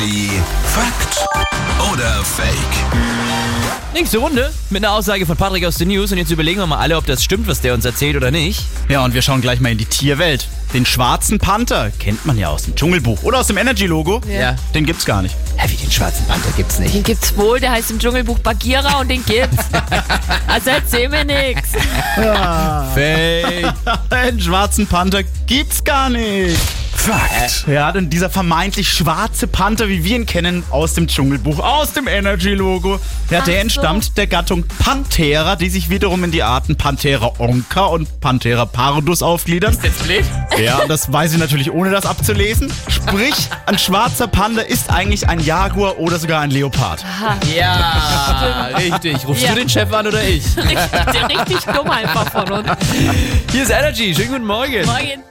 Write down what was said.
Energy Fakt oder Fake? Nächste Runde mit einer Aussage von Patrick aus den News und jetzt überlegen wir mal alle, ob das stimmt, was der uns erzählt oder nicht. Ja, und wir schauen gleich mal in die Tierwelt. Den schwarzen Panther kennt man ja aus dem Dschungelbuch oder aus dem Energy-Logo. Ja. Den gibt's gar nicht. Hä, wie den schwarzen Panther gibt's nicht. Den gibt's wohl, der heißt im Dschungelbuch Bagheera und den gibt's. Also erzähl mir nix. Fake. Den schwarzen Panther gibt's gar nicht. Fakt. Ja, denn dieser vermeintlich schwarze Panther, wie wir ihn kennen, aus dem Dschungelbuch, aus dem Energy-Logo, ja, der so. entstammt der Gattung Panthera, die sich wiederum in die Arten Panthera onca und Panthera pardus aufgliedern. Jetzt blöd? Ja, das weiß ich natürlich ohne das abzulesen. Sprich, ein schwarzer Panda ist eigentlich ein Jaguar oder sogar ein Leopard. Ja, richtig. Rufst Ja. du den Chef an oder ich? Richtig, richtig dumm einfach von uns. Hier ist Energy. Schönen guten Morgen. Morgen.